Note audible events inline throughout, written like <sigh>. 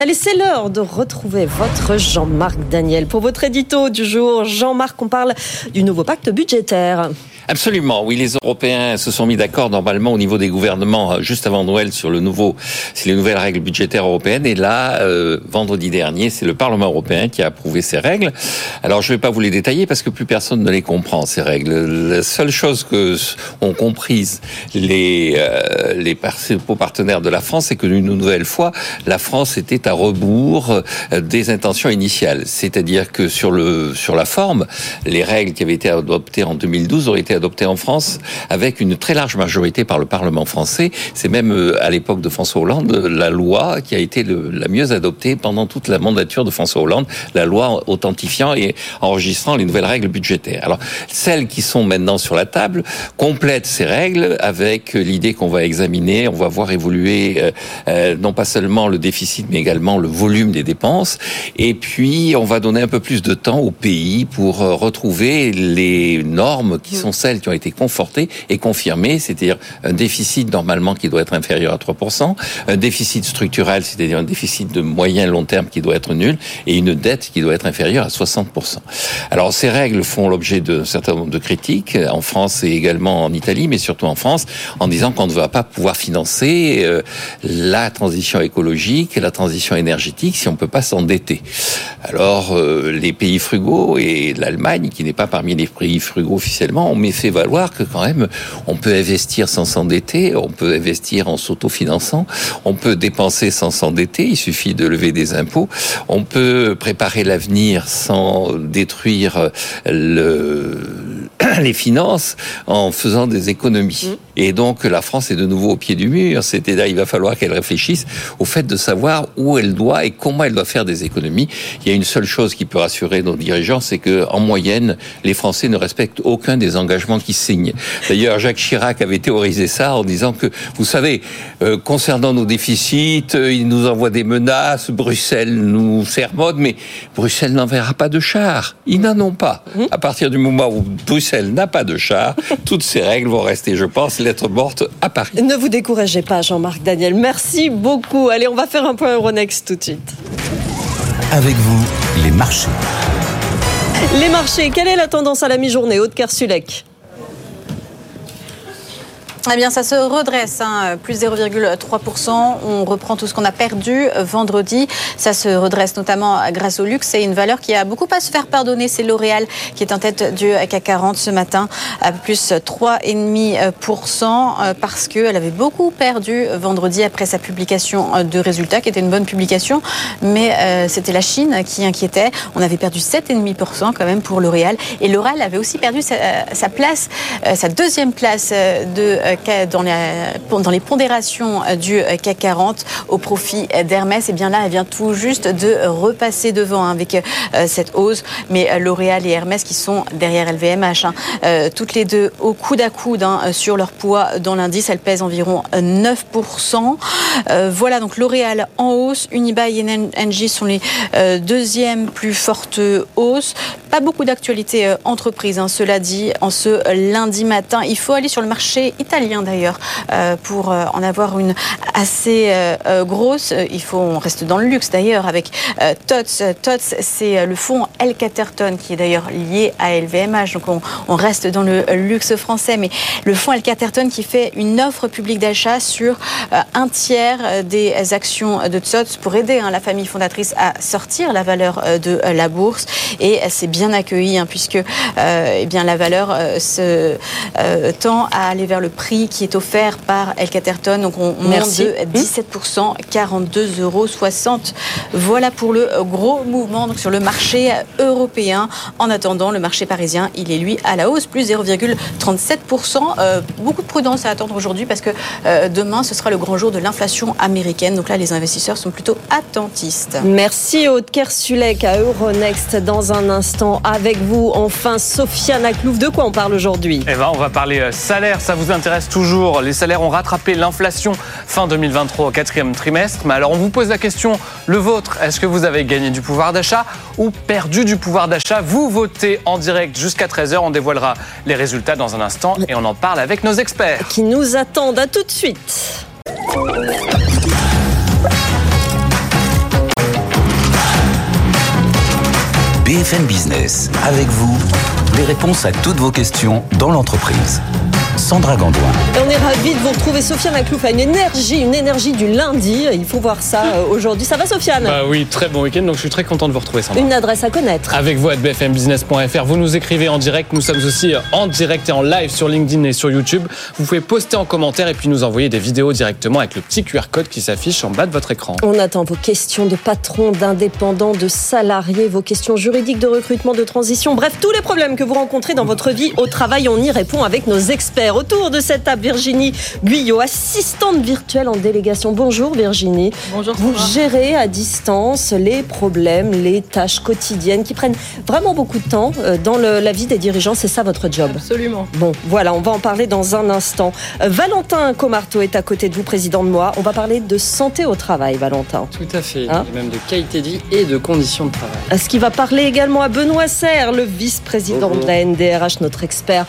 Allez, c'est l'heure de retrouver votre Jean-Marc Daniel. Pour votre édito du jour, Jean-Marc, on parle du nouveau pacte budgétaire. Absolument, oui, les Européens se sont mis d'accord normalement au niveau des gouvernements euh, juste avant Noël sur le nouveau, les nouvelles règles budgétaires européennes. Et là, euh, vendredi dernier, c'est le Parlement européen qui a approuvé ces règles. Alors, je ne vais pas vous les détailler parce que plus personne ne les comprend ces règles. La seule chose que ont comprise les euh, les partenaires de la France, c'est que une nouvelle fois, la France était à rebours euh, des intentions initiales. C'est-à-dire que sur le sur la forme, les règles qui avaient été adoptées en 2012 auraient été adopté en France avec une très large majorité par le Parlement français. C'est même euh, à l'époque de François Hollande la loi qui a été la mieux adoptée pendant toute la mandature de François Hollande, la loi authentifiant et enregistrant les nouvelles règles budgétaires. Alors celles qui sont maintenant sur la table complètent ces règles avec l'idée qu'on va examiner, on va voir évoluer euh, non pas seulement le déficit mais également le volume des dépenses et puis on va donner un peu plus de temps au pays pour retrouver les normes qui sont celles qui ont été confortées et confirmées, c'est-à-dire un déficit normalement qui doit être inférieur à 3%, un déficit structurel, c'est-à-dire un déficit de moyen long terme qui doit être nul, et une dette qui doit être inférieure à 60%. Alors ces règles font l'objet d'un certain nombre de critiques en France et également en Italie, mais surtout en France, en disant qu'on ne va pas pouvoir financer euh, la transition écologique la transition énergétique si on ne peut pas s'endetter. Alors euh, les pays frugaux et l'Allemagne, qui n'est pas parmi les pays frugaux officiellement, ont fait valoir que quand même, on peut investir sans s'endetter, on peut investir en s'autofinançant, on peut dépenser sans s'endetter, il suffit de lever des impôts, on peut préparer l'avenir sans détruire le, <clears throat> les finances en faisant des économies. Mm. Et donc la France est de nouveau au pied du mur. C'était là, il va falloir qu'elle réfléchisse au fait de savoir où elle doit et comment elle doit faire des économies. Il y a une seule chose qui peut rassurer nos dirigeants, c'est que en moyenne, les Français ne respectent aucun des engagements qu'ils signent. D'ailleurs, Jacques Chirac avait théorisé ça en disant que, vous savez, euh, concernant nos déficits, euh, il nous envoie des menaces, Bruxelles nous sermonne, mais Bruxelles n'enverra pas de chars. Ils n'en ont pas. Mm. À partir du moment où Bruxelles elle n'a pas de char. <laughs> Toutes ces règles vont rester, je pense, lettre morte à Paris. Ne vous découragez pas, Jean-Marc Daniel. Merci beaucoup. Allez, on va faire un point Euronext tout de suite. Avec vous, les marchés. Les marchés, quelle est la tendance à la mi-journée Haute Kersulek eh bien, ça se redresse, hein, plus 0,3%. On reprend tout ce qu'on a perdu vendredi. Ça se redresse notamment grâce au luxe. C'est une valeur qui a beaucoup à se faire pardonner. C'est L'Oréal qui est en tête du CAC 40 ce matin, à plus 3,5% euh, parce qu'elle avait beaucoup perdu vendredi après sa publication de résultats, qui était une bonne publication. Mais euh, c'était la Chine qui inquiétait. On avait perdu 7,5% quand même pour L'Oréal. Et L'Oréal avait aussi perdu sa, sa place, euh, sa deuxième place de dans, les pondérations euh, du euh, CAC 40 au profit d'Hermès. Et bien là, elle vient tout juste de repasser devant hein, avec euh, cette hausse. Mais L'Oréal et Hermès qui sont derrière LVMH, hein, toutes les deux au coude à coude hein, sur leur poids dans l'indice. Elles pèsent environ 9%. voilà donc L'Oréal en hausse. Unibail et Engie sont les deuxièmes plus fortes hausses. Pas beaucoup d'actualités entreprises, cela dit, en ce lundi matin. Il faut aller sur le marché italien d'ailleurs euh, pour euh, en avoir une assez euh, grosse. Il faut, on reste dans le luxe d'ailleurs avec TOTS. TOTS, c'est le fonds El Caterton qui est d'ailleurs lié à LVMH. Donc on, reste dans le luxe français, mais le fonds El Caterton qui fait une offre publique d'achat sur un tiers des actions de TOTS pour aider hein, la famille fondatrice à sortir la valeur de la bourse. Et c'est bien accueilli hein, puisque eh bien la valeur se tend à aller vers le prix qui est offert par El Caterton. Donc on monte de 17%, 42,60 euros. Voilà pour le gros mouvement donc sur le marché européen. En attendant, le marché parisien, il est lui à la hausse, plus 0,37%. Euh, beaucoup de prudence à attendre aujourd'hui parce que euh, demain, ce sera le grand jour de l'inflation américaine. Donc là, les investisseurs sont plutôt attentistes. Merci Aude Kersulek à Euronext dans un instant avec vous. Enfin, Sofiane Aklouf, de quoi on parle aujourd'hui? Eh ben, on va parler euh, salaire. Ça vous intéresse? Toujours. Les salaires ont rattrapé l'inflation fin 2023 au quatrième trimestre. Mais alors on vous pose la question, le vôtre, est-ce que vous avez gagné du pouvoir d'achat ou perdu du pouvoir d'achat? Vous votez en direct jusqu'à 13h. On dévoilera les résultats dans un instant et on en parle avec nos experts. Qui nous attendent. À tout de suite. BFM Business. Avec vous, les réponses à toutes vos questions dans l'entreprise. Sandra Gandoin. Et on est ravis de vous retrouver. Sofiane Aklouf a une énergie, une énergie du lundi. Il faut voir ça euh, aujourd'hui. Ça va, Sofiane Bah oui, très bon week-end, donc je suis très content de vous retrouver, Sandra. Une adresse à connaître. Avec vous à bfmbusiness.fr, vous nous écrivez en direct. Nous sommes aussi en direct et en live sur LinkedIn et sur YouTube. Vous pouvez poster en commentaire et puis nous envoyer des vidéos directement avec le petit QR code qui s'affiche en bas de votre écran. On attend vos questions de patrons, d'indépendants, de salariés, vos questions juridiques, de recrutement, de transition. Bref, tous les problèmes que vous rencontrez dans votre vie au travail, on y répond avec nos experts. Autour de cette table, Virginie Guyot, assistante virtuelle en délégation. Bonjour Virginie. Bonjour. Vous gérez à distance les problèmes, les tâches quotidiennes qui prennent vraiment beaucoup de temps euh, dans le- la vie des dirigeants. C'est ça votre job Absolument. Bon, voilà, on va en parler dans un instant. Euh, Valentin Comarteau est à côté de vous, président de moi. On va parler de santé au travail, Valentin. Tout à fait, Hein et même de qualité de vie et de conditions de travail. Ce qui va parler également à Benoît Serre, le vice-président de la NDRH, notre expert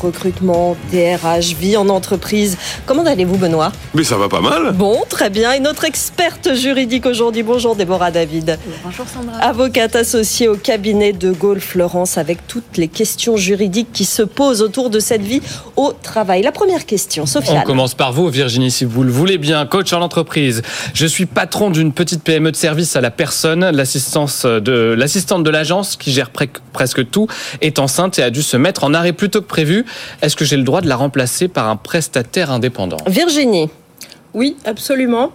recrutement, DRH, vie en entreprise. Comment allez-vous, Benoît? Mais ça va pas mal. Bon, très bien. Et notre experte juridique aujourd'hui, bonjour Déborah David. Bonjour Sandra. Avocate associée au cabinet de Gaulle Florence avec toutes les questions juridiques qui se posent autour de cette vie au travail. La première question, On Sofiane. commence par vous, Virginie, si vous le voulez bien, coach en entreprise. Je suis patron d'une petite PME de service à la personne. L'assistance de l'assistante de l'agence qui gère pre- presque tout est enceinte et a dû se mettre en arrêt plus tôt que prévu. Est-ce que j'ai le droit de la remplacer par un prestataire indépendant? Virginie. Oui, absolument.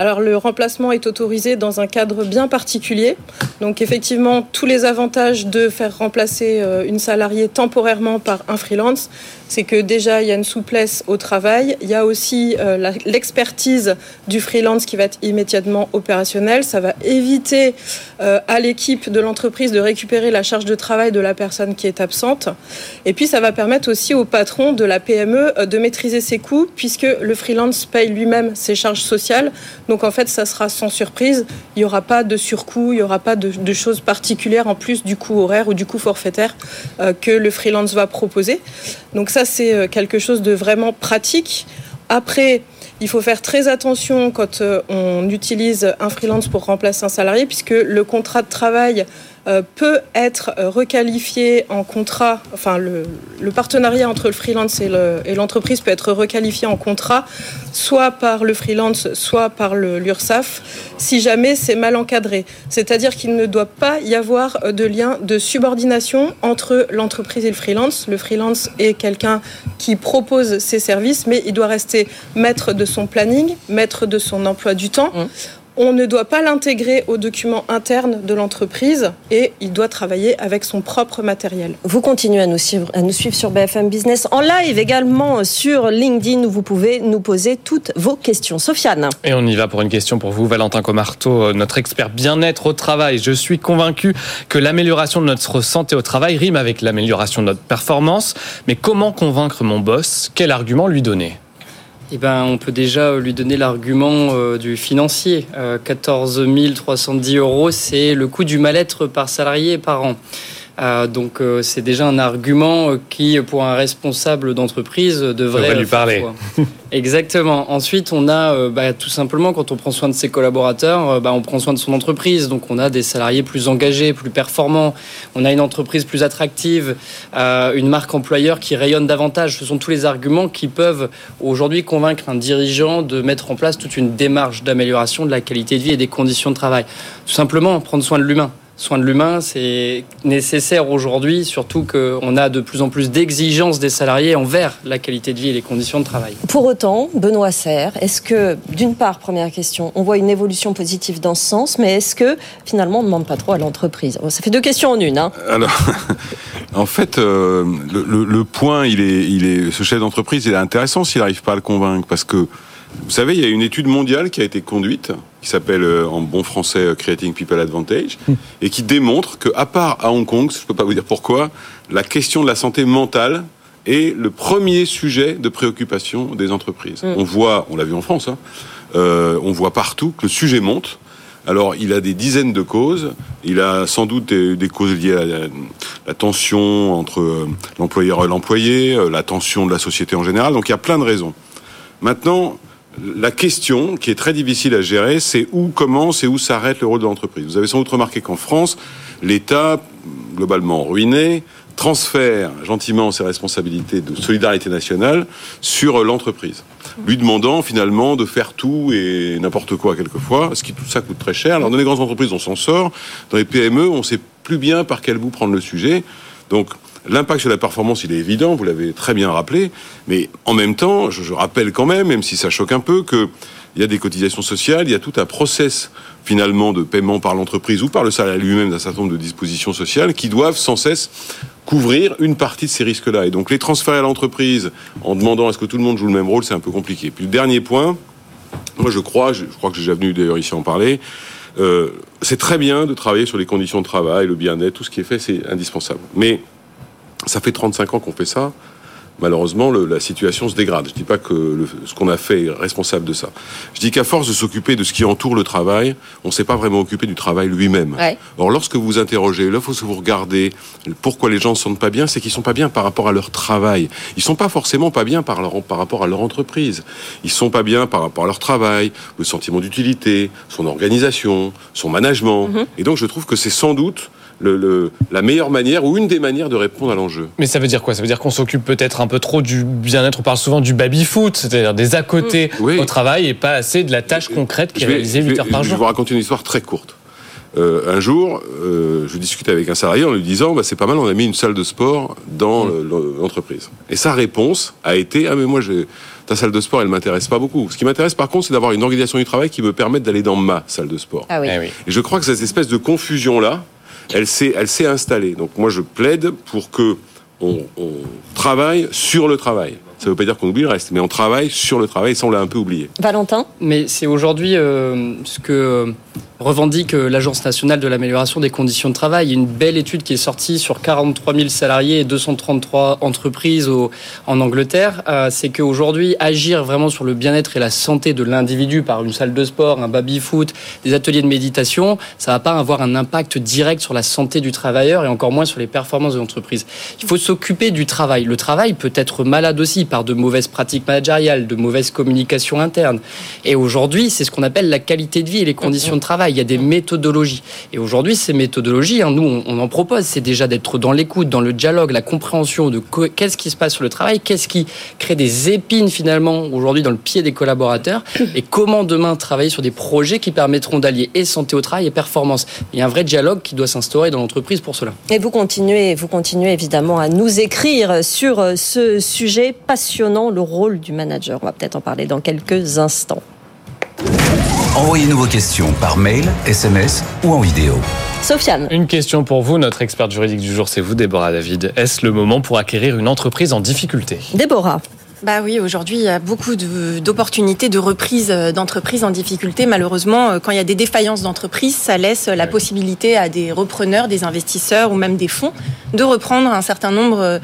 Alors le remplacement est autorisé dans un cadre bien particulier. Donc effectivement, tous les avantages de faire remplacer euh, une salariée temporairement par un freelance, c'est que déjà il y a une souplesse au travail, il y a aussi euh, l'expertise du freelance qui va être immédiatement opérationnelle. Ça va éviter euh, à l'équipe de l'entreprise de récupérer la charge de travail de la personne qui est absente. Et puis ça va permettre aussi au patron de la PME euh, de maîtriser ses coûts puisque le freelance paye lui-même ses charges sociales. Donc en fait, ça sera sans surprise. Il n'y aura pas de surcoût, il n'y aura pas de, de choses particulières en plus du coût horaire ou du coût forfaitaire que le freelance va proposer. Donc ça, c'est euh, quelque chose de vraiment pratique. Après, il faut faire très attention quand euh, on utilise un freelance pour remplacer un salarié, puisque le contrat de travail peut être euh, requalifié en contrat, enfin le, partenariat entre le freelance et le- et l'entreprise peut être requalifié en contrat, soit par le freelance, soit par l'URSSAF, si jamais c'est mal encadré. C'est-à-dire qu'il ne doit pas y avoir euh, de lien de subordination entre l'entreprise et le freelance. Le freelance est quelqu'un qui propose ses services, mais il doit rester maître de son planning, maître de son emploi du temps. On ne doit pas l'intégrer aux documents internes de l'entreprise et il doit travailler avec son propre matériel. Vous continuez à nous suivre, à nous suivre sur BFM Business en live également sur LinkedIn où vous pouvez nous poser toutes vos questions. Sofiane. Et on y va pour une question pour vous, Valentin Comarteau, notre expert bien-être au travail. Je suis convaincu que l'amélioration de notre santé au travail rime avec l'amélioration de notre performance. Mais comment convaincre mon boss? Quel argument lui donner? Eh ben, on peut déjà lui donner l'argument euh, du financier. Euh, 14 310 euros, c'est le coût du mal-être par salarié par an. Euh, donc euh, c'est déjà un argument euh, qui, pour un responsable d'entreprise, devrait lui parler. <laughs> Exactement. Ensuite, on a bah, tout simplement quand on prend soin de ses collaborateurs, bah, on prend soin de son entreprise. Donc on a des salariés plus engagés, plus performants. On a une entreprise plus attractive, euh, une marque employeur qui rayonne davantage. Ce sont tous les arguments qui peuvent aujourd'hui convaincre un dirigeant de mettre en place toute une démarche d'amélioration de la qualité de vie et des conditions de travail. Tout simplement prendre soin de l'humain. Soin de l'humain, c'est nécessaire aujourd'hui, surtout qu'on a de plus en plus d'exigences des salariés envers la qualité de vie et les conditions de travail. Pour autant, Benoît Serre, est-ce que, d'une part, première question, on voit une évolution positive dans ce sens, mais est-ce que finalement on ne demande pas trop à l'entreprise? Ça fait deux questions en une. Hein. Alors, <laughs> en fait, euh, le, le- le point, il est, il est, ce chef d'entreprise, il est intéressant s'il n'arrive pas à le convaincre, parce que vous savez, il y a une étude mondiale qui a été conduite, qui s'appelle euh, en bon français euh, Creating People Advantage, et qui démontre que, à part à Hong Kong, je peux pas vous dire pourquoi, la question de la santé mentale est le premier sujet de préoccupation des entreprises. On voit, on l'a vu en France, hein, euh, on voit partout que le sujet monte. Alors, il a des dizaines de causes. Il a sans doute des, des causes liées à la, la tension entre euh, l'employeur et l'employé, euh, la tension de la société en général. Donc, il y a plein de raisons. Maintenant, la question qui est très difficile à gérer, c'est où commence et où s'arrête le rôle de l'entreprise. Vous avez sans doute remarqué qu'en France, l'État, globalement ruiné, transfère gentiment ses responsabilités de solidarité nationale sur l'entreprise, lui demandant finalement de faire tout et n'importe quoi quelquefois, ce qui tout ça coûte très cher. Alors dans les grandes entreprises, on s'en sort, dans les PME, on sait plus bien par quel bout prendre le sujet. Donc L'impact sur la performance, il est évident, vous l'avez très bien rappelé, mais en même temps, je, rappelle quand même, même si ça choque un peu, que il y a des cotisations sociales, il y a tout un process finalement de paiement par l'entreprise ou par le salarié lui-même d'un certain nombre de dispositions sociales qui doivent sans cesse couvrir une partie de ces risques-là. Et donc les transférer à l'entreprise en demandant à ce que tout le monde joue le même rôle, c'est un peu compliqué. Puis le dernier point, moi je crois, je crois que j'ai déjà venu d'ailleurs ici en parler, euh, c'est très bien de travailler sur les conditions de travail, le bien-être, tout ce qui est fait, c'est indispensable. Mais ça fait 35 ans qu'on fait ça malheureusement, le, la situation se dégrade. Je ne dis pas que le, ce qu'on a fait est responsable de ça. Je dis qu'à force de s'occuper de ce qui entoure le travail, on ne s'est pas vraiment occupé du travail lui-même. Ouais. Or, lorsque vous vous interrogez, là, faut que vous regardez pourquoi les gens ne se sentent pas bien, c'est qu'ils sont pas bien par rapport à leur travail. Ils sont pas forcément pas bien par, leur, par rapport à leur entreprise. Ils sont pas bien par rapport à leur travail, le sentiment d'utilité, son organisation, son management. Mhm. Et donc, je trouve que c'est sans doute le, le, la meilleure manière ou une des manières de répondre à l'enjeu. Mais ça veut dire quoi? Ça veut dire qu'on s'occupe peut-être un peu trop du bien-être. On parle souvent du baby-foot, c'est-à-dire des à côté Oui. au travail et pas assez de la tâche concrète qui est Je réalisée je 8 vais- heures par Je vais vous jour. raconter une histoire très courte. Euh, un jour, euh, je discutais avec un salarié en lui disant bah, c'est pas mal, on a mis une salle de sport dans Mm. le- l'entreprise. Et sa réponse a été ah mais moi ta salle de sport elle m'intéresse pas beaucoup. Ce qui m'intéresse par contre c'est d'avoir une organisation du travail qui me permette d'aller dans ma salle de sport. Ah oui. Eh oui. Et je crois que cette espèce de confusion là, elle s'est elle s'est installée. Donc moi je plaide pour que on, on travaille sur le travail. Ça veut pas dire qu'on oublie le reste, mais on travaille sur le travail. Et ça on l'a un peu oublié. Valentin Mais c'est aujourd'hui euh, ce que revendique euh, l'Agence nationale de l'amélioration des conditions de travail. Il y a une belle étude qui est sortie sur 43 000 salariés et 233 entreprises au- en Angleterre. Euh, c'est qu'aujourd'hui, agir vraiment sur le bien-être et la santé de l'individu par une salle de sport, un baby-foot, des ateliers de méditation, ça va pas avoir un impact direct sur la santé du travailleur et encore moins sur les performances de l'entreprise. Il faut s'occuper du travail. Le travail peut être malade aussi par de mauvaises pratiques managériales, de mauvaises communications internes. Et aujourd'hui, c'est ce qu'on appelle la qualité de vie et les conditions de travail. Il y a des méthodologies. Et aujourd'hui, ces méthodologies, hein, nous, on, en propose, c'est déjà d'être dans l'écoute, dans le dialogue, la compréhension de qu'est-ce qui se passe sur le travail, qu'est-ce qui crée des épines finalement aujourd'hui dans le pied des collaborateurs et comment demain travailler sur des projets qui permettront d'allier et santé au travail et performance. Il y a un vrai dialogue qui doit s'instaurer dans l'entreprise pour cela. Et vous continuez, vous continuez évidemment à nous écrire sur euh, ce sujet passionnant, le rôle du manager. On va peut-être en parler dans quelques instants. Envoyez-nous vos questions par mail, SMS ou en vidéo. Sofiane, Une question pour vous, notre experte juridique du jour, c'est vous, Déborah David. Est-ce le moment pour acquérir une entreprise en difficulté? Déborah, Bah oui, aujourd'hui, il y a beaucoup de- d'opportunités de, reprise euh, d'entreprises en difficulté. Malheureusement, euh, quand il y a des défaillances d'entreprises, ça laisse euh, la possibilité à des repreneurs, des investisseurs ou même des fonds de reprendre un certain nombre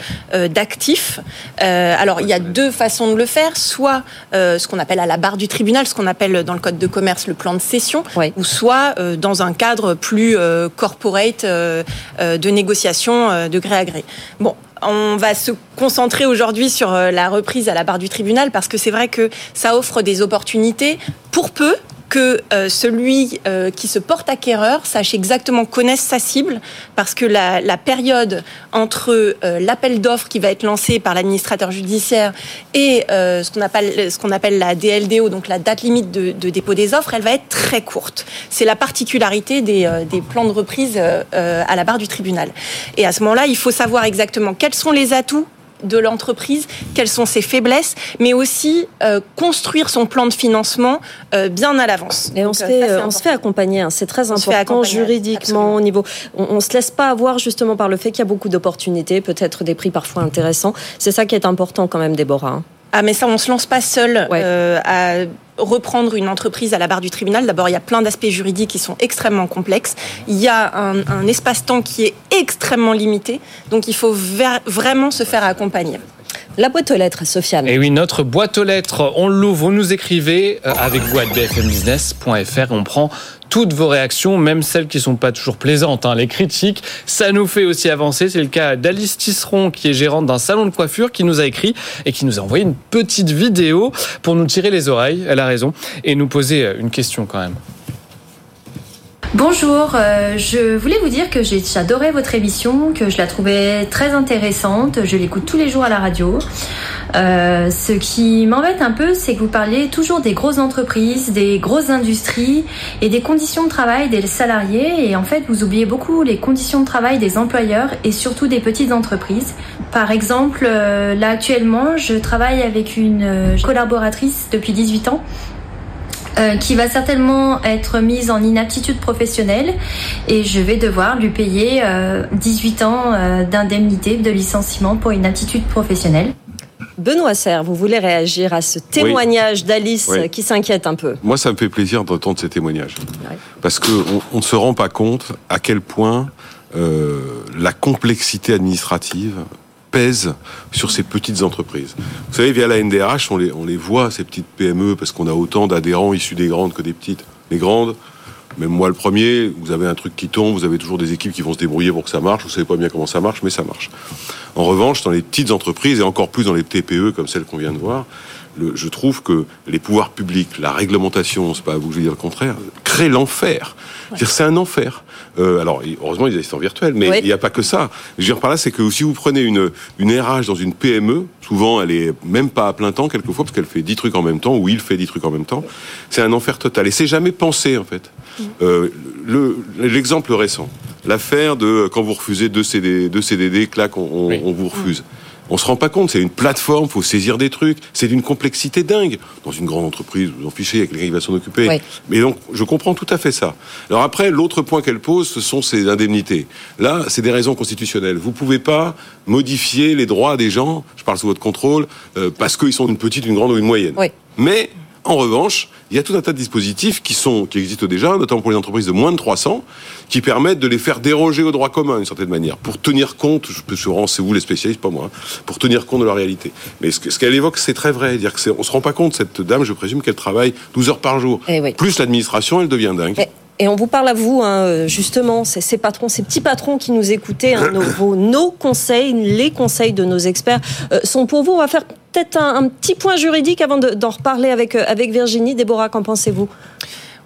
d'actifs. Alors, il y a deux façons de le faire. Soit ce qu'on appelle à la barre du tribunal, ce qu'on appelle dans le code de commerce le plan de cession, Oui. ou soit dans un cadre plus corporate de négociation de gré à gré. Bon, on va se concentrer aujourd'hui sur euh, la reprise à la barre du tribunal parce que c'est vrai que ça offre des opportunités pour peu que euh, celui euh, qui se porte acquéreur sache exactement connaisse sa cible parce que la, période entre euh, l'appel d'offres qui va être lancé par l'administrateur judiciaire et ce qu'on appelle la DLDO donc la date limite de, dépôt des offres elle va être très courte. C'est la particularité des, plans de reprise à la barre du tribunal. Et à ce moment-là il faut savoir exactement quels sont les atouts de l'entreprise, quelles sont ses faiblesses, mais aussi euh, construire son plan de financement euh, bien à l'avance. et on se euh, fait, ça, on se fait accompagner. hein. C'est très On important juridiquement absolument. au niveau. On, on se laisse pas avoir justement par le fait qu'il y a beaucoup d'opportunités, peut-être des prix parfois intéressants. C'est ça qui est important quand même, Déborah. hein. Ah, mais ça, on se lance pas seul Ouais. euh, à reprendre une entreprise à la barre du tribunal. D'abord, il y a plein d'aspects juridiques qui sont extrêmement complexes. Il y a un, un espace-temps qui est extrêmement limité. Donc, il faut ver- vraiment se faire accompagner. La boîte aux lettres, Sofiane. Et oui, notre boîte aux lettres, on l'ouvre, vous nous écrivez euh, avec vous à bfmbusiness.fr on prend toutes vos réactions, même celles qui sont pas toujours plaisantes. hein. Les critiques, ça nous fait aussi avancer. C'est le cas d'Alice Tisseron, qui est gérante d'un salon de coiffure, qui nous a écrit et qui nous a envoyé une petite vidéo pour nous tirer les oreilles, elle a raison, et nous poser euh, une question quand même. Bonjour, euh, je voulais vous dire que j'ai- j'adorais votre émission, que je la trouvais très intéressante, je l'écoute tous les jours à la radio. Euh, ce qui m'embête un peu, c'est que vous parliez toujours des grosses entreprises, des grosses industries et des conditions de travail des salariés et en fait vous oubliez beaucoup les conditions de travail des employeurs et surtout des petites entreprises. Par exemple, euh, là actuellement, je travaille avec une euh, collaboratrice depuis 18 ans euh, qui va certainement être mise en inaptitude professionnelle et je vais devoir lui payer euh, 18 ans euh, d'indemnité de licenciement pour inaptitude professionnelle. Benoît Serre, vous voulez réagir à ce témoignage d'Alice Oui. qui s'inquiète un peu Moi, ça me fait plaisir d'entendre ces témoignages. Ouais. Parce qu'on on ne se rend pas compte à quel point euh, la complexité administrative pèse sur ces petites entreprises. Vous savez, via la NDRH, on les, on les voit, ces petites PME, parce qu'on a autant d'adhérents issus des grandes que des petites. Les grandes, même moi le premier, vous avez un truc qui tombe, vous avez toujours des équipes qui vont se débrouiller pour que ça marche, vous savez pas bien comment ça marche, mais ça marche. En revanche, dans les petites entreprises, et encore plus dans les TPE comme celle qu'on vient de voir, le- je trouve que les pouvoirs publics, la réglementation, c'est pas à vous que je vais dire le contraire, créent l'enfer. C'est un enfer. Euh, alors, heureusement, il y a des assistants virtuels, mais Oui. il n'y a pas que ça. Je veux dire par là, c'est que si vous prenez une, une RH dans une PME, souvent, elle est même pas à plein temps, quelquefois, parce qu'elle fait 10 trucs en même temps, ou il fait 10 trucs en même temps. C'est un enfer total. Et c'est jamais pensé, en fait. Euh, le- L'exemple récent, l'affaire de quand vous refusez deux, CD, deux CDD, clac, on, on- Oui. on vous refuse. On se rend pas compte, c'est une plateforme, faut saisir des trucs, c'est d'une complexité dingue. Dans une grande entreprise, vous en fichez, il y a quelqu'un qui va s'en occuper. Oui. Mais donc, je comprends tout à fait ça. Alors après, l'autre point qu'elle pose, ce sont ces indemnités. Là, c'est des raisons constitutionnelles. Vous pouvez pas modifier les droits des gens, je parle sous votre contrôle, euh, parce qu'ils sont une petite, une grande ou une moyenne. Oui. Mais, en revanche, il y a tout un tas de dispositifs qui sont, qui existent déjà, notamment pour les entreprises de moins de 300, qui permettent de les faire déroger au droit commun d'une certaine manière, pour tenir compte, je peux sûrement, c'est vous les spécialistes, pas moi, hein, pour tenir compte de la réalité. Mais ce que- ce qu'elle évoque, c'est très vrai. Dire que on se rend pas compte, cette dame, je présume qu'elle travaille 12 heures par jour. Eh oui. Plus l'administration, elle devient dingue. Et- Et on vous parle à vous, hein, justement, ces, ces patrons, ces petits patrons qui nous écoutaient, hein, nos, vos- nos conseils, les conseils de nos experts euh, sont pour vous. On va faire peut-être un, petit point juridique avant de- d'en reparler avec, euh, avec Virginie. Déborah, qu'en pensez-vous?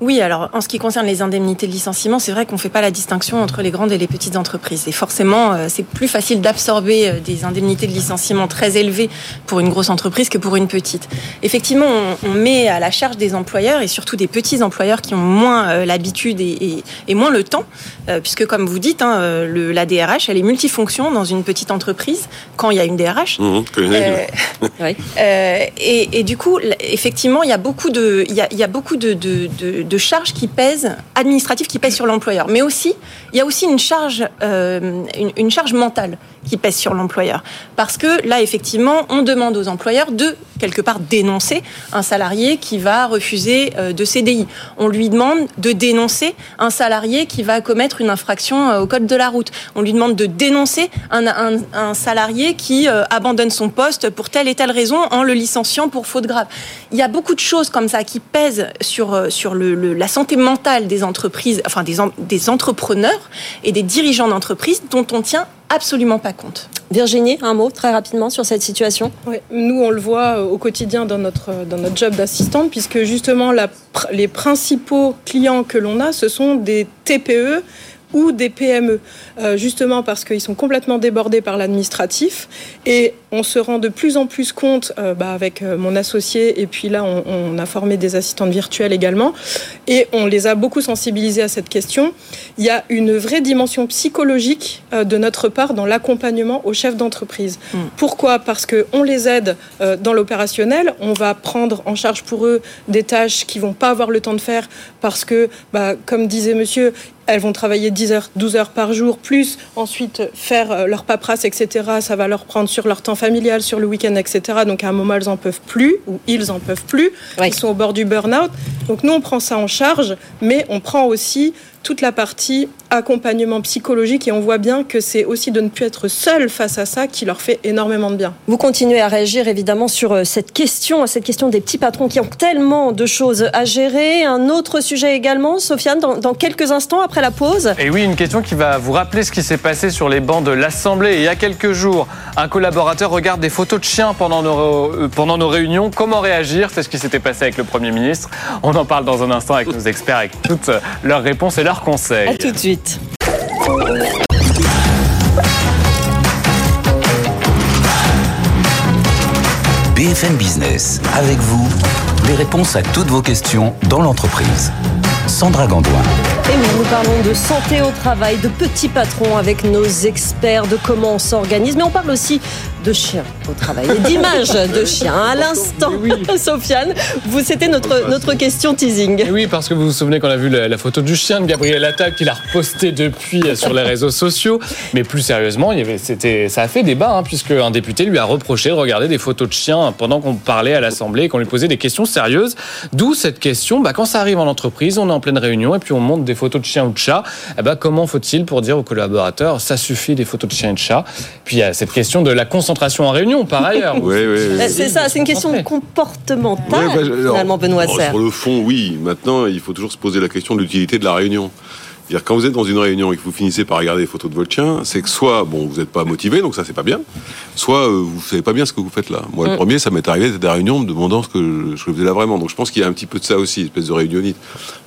Oui, alors en ce qui concerne les indemnités de licenciement, c'est vrai qu'on ne fait pas la distinction entre les grandes et les petites entreprises. Et forcément, euh, c'est plus facile d'absorber euh, des indemnités de licenciement très élevées pour une grosse entreprise que pour une petite. Effectivement, on, on met à la charge des employeurs et surtout des petits employeurs qui ont moins euh, l'habitude et, et- et moins le temps, euh, puisque comme vous dites, hein, euh, le, la DRH, elle est multifonction dans une petite entreprise quand il y a une DRH. Mmh, nègres. Euh, <laughs> Oui. euh, et, et du coup, effectivement, il y a beaucoup de, il y a, il y a beaucoup de, de, de- de charges qui pèsent, administratives qui pèsent sur l'employeur. Mais aussi, il y a aussi une charge, euh, une, charge mentale qui pèse sur l'employeur. Parce que là, effectivement, on demande aux employeurs de, quelque part, dénoncer un salarié qui va refuser euh, de CDI. On lui demande de dénoncer un salarié qui va commettre une infraction euh, au code de la route. On lui demande de dénoncer un, un- un salarié qui abandonne son poste pour telle et telle raison en le licenciant pour faute grave. Il y a beaucoup de choses comme ça qui pèsent sur, sur le, le- la santé mentale des entreprises, enfin des, des entrepreneurs et des dirigeants d'entreprises dont on tient absolument pas compte. Virginie, un mot très rapidement sur cette situation Ouais, nous, on le voit euh, au quotidien dans notre, euh, dans notre job d'assistante, puisque justement, la les principaux clients que l'on a, ce sont des TPE ou des PME, euh, justement parce qu'ils sont complètement débordés par l'administratif. Et on se rend de plus en plus compte, euh, bah, avec euh, mon associé, et puis là, on, on a formé des assistantes virtuelles également, et on les a beaucoup sensibilisés à cette question. Il y a une vraie dimension psychologique euh, de notre part dans l'accompagnement aux chefs d'entreprise. Pourquoi? Parce qu'on les aide dans l'opérationnel, on va prendre en charge pour eux des tâches qu'ils vont pas avoir le temps de faire parce que, bah, comme disait monsieur, elles vont travailler 10 heures, 12 heures par jour, plus ensuite faire euh, leur paperasse, etc. Ça va leur prendre sur leur temps familial, sur le week-end, etc. Donc à un moment, elles en peuvent plus, ou ils en peuvent plus. Oui. Ils sont au bord du burn-out. Donc nous, on prend ça en charge, mais on prend aussi toute la partie accompagnement psychologique et on voit bien que c'est aussi de ne plus être seul face à ça qui leur fait énormément de bien. Vous continuez à réagir évidemment sur euh, cette question, cette question des petits patrons qui ont tellement de choses à gérer. Un autre sujet également, Sofiane, dans, dans quelques instants après la pause. Et oui, une question qui va vous rappeler ce qui s'est passé sur les bancs de l'Assemblée. Il y a quelques jours, un collaborateur regarde des photos de chiens pendant nos, euh, pendant nos réunions. Comment réagir? C'est ce qui s'était passé avec le Premier ministre. On en parle dans un instant avec nos experts, avec toutes leurs réponses et À tout de suite. BFM Business, avec vous, les réponses à toutes vos questions dans l'entreprise. Sandra Gandoin. Et oui, nous parlons de santé au travail, de petits patrons avec nos experts, de comment on s'organise, mais on parle aussi de chiens au travail et d'images <laughs> de chiens. À l'instant, <laughs> Sofiane, vous c'était notre, notre question teasing. Et oui, parce que vous vous souvenez qu'on a vu la, la photo du chien de Gabriel Attal qu'il a reposté depuis <laughs> sur les réseaux sociaux. Mais plus sérieusement, il y avait, c'était, ça a fait débat, hein, puisque un député lui a reproché de regarder des photos de chiens pendant qu'on parlait à l'Assemblée et qu'on lui posait des questions sérieuses. D'où cette question, bah, quand ça arrive en entreprise, on est en pleine réunion et puis on montre des photos de chiens ou de chats. Eh ben, comment faut-il pour dire aux collaborateurs, ça suffit des photos de chiens et de chats? Puis il y a cette question de la concentration en réunion, par ailleurs. Oui, oui, oui. Euh, C'est ça, c'est une question comportementale, Ouais, bah, alors, finalement, Benoît Serre. Sur le fond, oui. Maintenant, il faut toujours se poser la question de l'utilité de la réunion. C'est-à-dire, quand vous êtes dans une réunion et que vous finissez par regarder les photos de votre chien, c'est que soit, bon, vous n'êtes pas motivé, donc ça, c'est pas bien, soit euh, vous savez pas bien ce que vous faites là. Moi, le Mm. premier, ça m'est arrivé d'être à des réunions me demandant ce que je, faisais là vraiment. Donc, je pense qu'il y a un petit peu de ça aussi, espèce de réunionnite.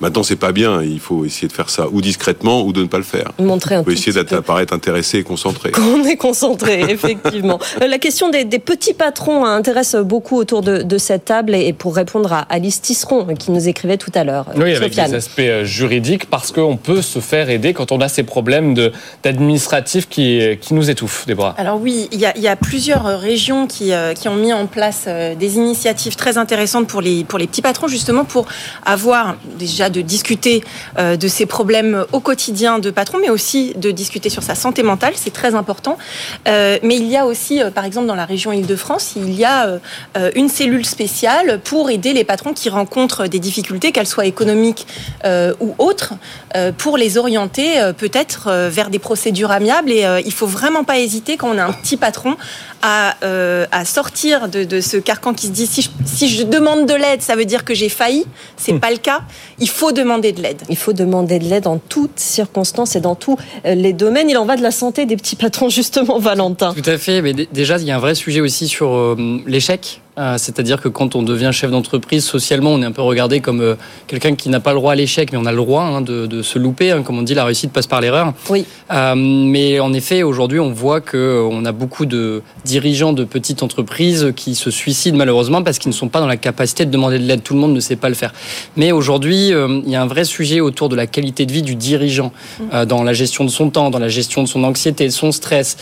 Maintenant, c'est pas bien. Il faut essayer de faire ça ou discrètement ou de ne pas le faire. Montrer un Il faut tout essayer d'apparaître intéressé et concentré. <laughs> qu'on est concentré, <laughs> effectivement. Euh, La question des, des petits patrons hein, intéresse beaucoup autour de, de cette table et pour répondre à Alice Tisseron euh, qui nous écrivait tout à l'heure. Oui, avec Sofiane. les aspects euh, juridiques, parce qu'on peut se faire aider quand on a ces problèmes de- d'administratif qui, qui nous étouffent, Déborah. Alors oui, il y a, plusieurs régions qui, euh, qui ont mis en place euh, des initiatives très intéressantes pour les, pour les petits patrons, justement pour avoir déjà de discuter euh, de ces problèmes au quotidien de patron, mais aussi de discuter sur sa santé mentale, c'est très important. Mais il y a aussi, par exemple, dans la région Île-de-France, il y a une cellule spéciale pour aider les patrons qui rencontrent des difficultés, qu'elles soient économiques ou autres, pour les orienter euh, peut-être euh, vers des procédures amiables. Et euh, il faut vraiment pas hésiter quand on a un petit patron à, euh, à sortir de, de ce carcan qui se dit si je, si je demande de l'aide, ça veut dire que j'ai failli. C'est pas le cas. Il faut demander de l'aide. Il faut demander de l'aide en toutes circonstances et dans tous les domaines. Il en va de la santé des petits patrons, <laughs> justement, Valentin. Tout à fait, mais déjà il y a un vrai sujet aussi sur euh, l'échec. Euh, C'est-à-dire que quand on devient chef d'entreprise, socialement, on est un peu regardé comme euh, quelqu'un qui n'a pas le droit à l'échec, mais on a le droit hein, de, de se louper. hein. comme on dit, la réussite passe par l'erreur. Oui. Euh, mais en effet, aujourd'hui, on voit que euh, on a beaucoup de dirigeants de petites entreprises qui se suicident malheureusement parce qu'ils ne sont pas dans la capacité de demander de l'aide. Tout le monde ne sait pas le faire. Mais aujourd'hui, il y a un vrai sujet autour de la qualité de vie du dirigeant, euh, dans la gestion de son temps, dans la gestion de son anxiété, de son stress.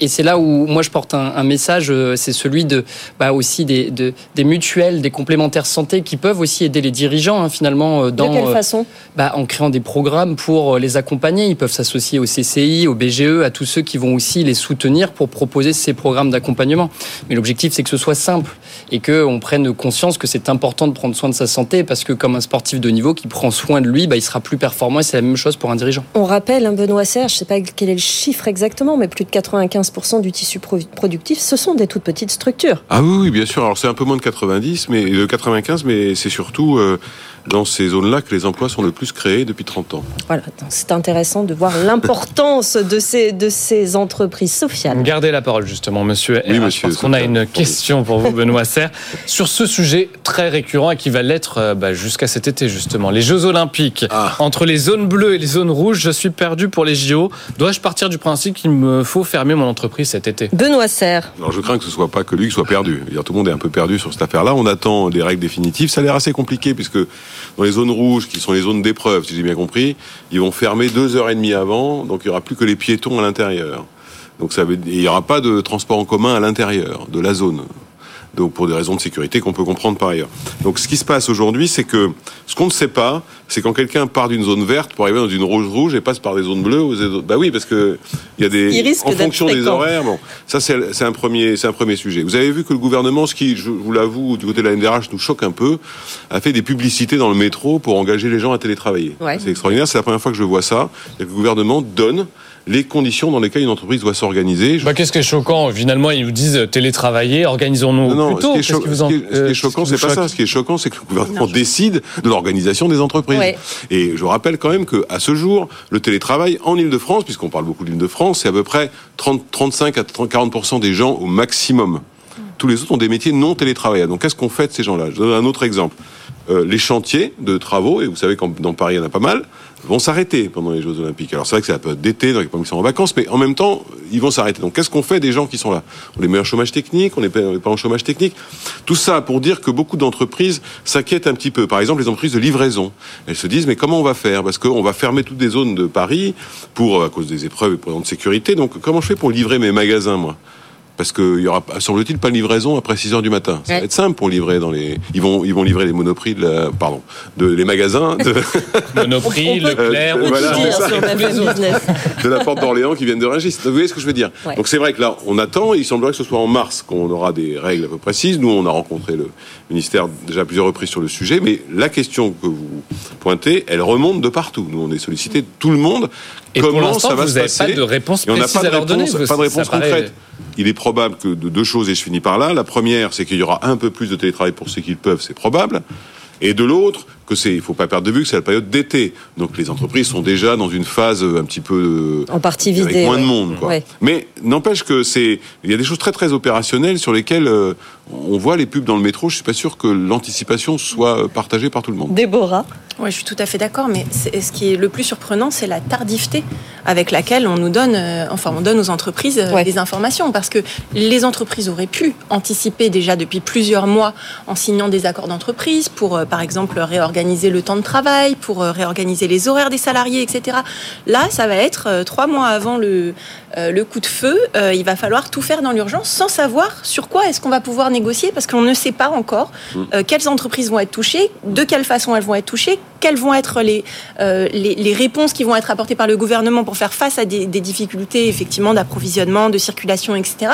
Et c'est là où moi je porte un, un message, c'est celui de bah, aussi des, de- des mutuelles, des complémentaires santé qui peuvent aussi aider les dirigeants hein, finalement euh, dans de quelle euh, façon? bah, en créant des programmes pour euh, les accompagner. Ils peuvent s'associer au CCI, au BGE, à tous ceux qui vont aussi les soutenir pour proposer ces programmes d'accompagnement. Mais l'objectif, c'est que ce soit simple et qu'on prenne conscience que c'est important de prendre soin de sa santé parce que comme un sportif de niveau qui prend soin de lui, bah, il sera plus performant et c'est la même chose pour un dirigeant. On rappelle, hein, Benoît Serre, je ne sais pas quel est le chiffre exactement, mais plus de 95% du tissu pro- productif, ce sont des toutes petites structures. Ah oui, oui, bien sûr. Alors c'est un peu moins de 90, mais de 95, mais c'est surtout euh, dans ces zones-là que les emplois sont le plus créés depuis 30 ans. Voilà, c'est intéressant de voir l'importance de ces, de ces entreprises. Sofiane. Gardez la parole justement, monsieur. Oui, monsieur, Parce qu'on a une question pour vous, Benoît Serre, <laughs> sur ce sujet très récurrent et qui va l'être euh, bah, jusqu'à cet été justement. Les Jeux Olympiques. Ah. Entre les zones bleues et les zones rouges, je suis perdu pour les JO. Dois-je partir du principe qu'il me faut fermer mon entreprise cet été? Benoît Serre. Alors je crains que ce soit pas que lui qui soit perdu. Tout le monde est un peu perdu sur cette affaire-là. On attend des règles définitives. Ça a l'air assez compliqué puisque dans les zones rouges, qui sont les zones d'épreuve, si j'ai bien compris, ils vont fermer deux heures et demie avant, donc il y aura plus que les piétons à l'intérieur. Donc il y aura pas de transport en commun à l'intérieur de la zone. Donc pour des raisons de sécurité qu'on peut comprendre par ailleurs. Donc ce qui se passe aujourd'hui, c'est que ce qu'on ne sait pas, c'est quand quelqu'un part d'une zone verte pour arriver dans une rouge rouge et passe par des zones bleues. Ou bah oui, parce que il y a des Il en fonction des horaires. Bon, ça c'est un premier c'est un premier sujet. Vous avez vu que le gouvernement, ce qui, je vous l'avoue, du côté de la NDRH nous choque un peu, a fait des publicités dans le métro pour engager les gens à télétravailler. Ouais. C'est extraordinaire. C'est la première fois que je vois ça. Le gouvernement donne les conditions dans lesquelles une entreprise doit s'organiser. Bah, Qu'est-ce qui est choquant Finalement, ils nous disent euh, télétravailler, organisons-nous Non, non, plus tôt. ce qui est, ce en- qui est- ce qui euh, est choquant, ce c'est vous pas ça. Ce qui est choquant, c'est que le gouvernement décide de l'organisation des entreprises. Ouais. Et je rappelle quand même qu'à ce jour, le télétravail en Ile-de-France, puisqu'on parle beaucoup de l'Île-de-France, c'est à peu près 30, 35 à 30, 40% des gens au maximum. Tous les autres ont des métiers non télétravaillables. Donc qu'est-ce qu'on fait de ces gens-là? Je donne un autre exemple. Euh, les chantiers de travaux, et vous savez qu'en dans Paris il y en a pas mal, vont s'arrêter pendant les Jeux Olympiques. Alors c'est vrai que c'est la période d'été, donc il y a pas qui sont en vacances, mais en même temps, ils vont s'arrêter. Donc qu'est-ce qu'on fait des gens qui sont là? On les met en chômage technique, on les met pas en chômage technique. Tout ça pour dire que beaucoup d'entreprises s'inquiètent un petit peu. Par exemple, les entreprises de livraison. Elles se disent, mais comment on va faire? Parce qu'on va fermer toutes les zones de Paris à cause des épreuves et pour de sécurité. Donc comment je fais pour livrer mes magasins, moi? Parce qu'il y aura, semble-t-il, pas de livraison après 6 heures du matin. Ça va être simple pour livrer dans les. Ils vont, ils vont livrer les monoprix, de la, pardon, de les magasins de, <laughs> Monoprix, Leclerc, Euh, voilà, de la porte d'Orléans qui viennent de Rungis. Vous voyez ce que je veux dire Ouais. Donc c'est vrai que là, on attend. Il semblerait que ce soit en mars qu'on aura des règles un peu précises. Nous, on a rencontré le ministère déjà à plusieurs reprises sur le sujet, mais la question que vous pointez, elle remonte de partout. Nous, on est sollicité de tout le monde. Et pour Comment l'instant, ça va vous se n'avez passer pas de réponse on n'a pas de réponse, pas de réponse paraît- concrète. Il est probable que de deux choses, et je finis par là. La première, c'est qu'il y aura un peu plus de télétravail pour ceux qui le peuvent, c'est probable. Et de l'autre, que c'est, il faut pas perdre de vue que c'est la période d'été. Donc les entreprises sont déjà dans une phase euh, un petit peu En partie avec vidée. moins ouais. de monde. Quoi. Ouais. Mais n'empêche que c'est, il y a des choses très très opérationnelles sur lesquelles euh, on voit les pubs dans le métro. Je suis pas sûr que l'anticipation soit euh, partagée par tout le monde. Déborah. Oui, je suis tout à fait d'accord, mais ce qui est le plus surprenant, c'est la tardiveté avec laquelle on nous donne, euh, enfin, on donne aux entreprises euh, Ouais. des informations, parce que les entreprises auraient pu anticiper déjà depuis plusieurs mois en signant des accords d'entreprise pour, euh, par exemple, réorganiser le temps de travail, pour euh, réorganiser les horaires des salariés, etc. Là, ça va être euh, trois mois avant le, euh, le coup de feu. euh, il va falloir tout faire dans l'urgence sans savoir sur quoi est-ce qu'on va pouvoir négocier, parce qu'on ne sait pas encore euh, quelles entreprises vont être touchées, de quelle façon elles vont être touchées, quelles vont être les, euh, les, les réponses qui vont être apportées par le gouvernement pour faire face à des, des difficultés effectivement d'approvisionnement, de circulation, etc.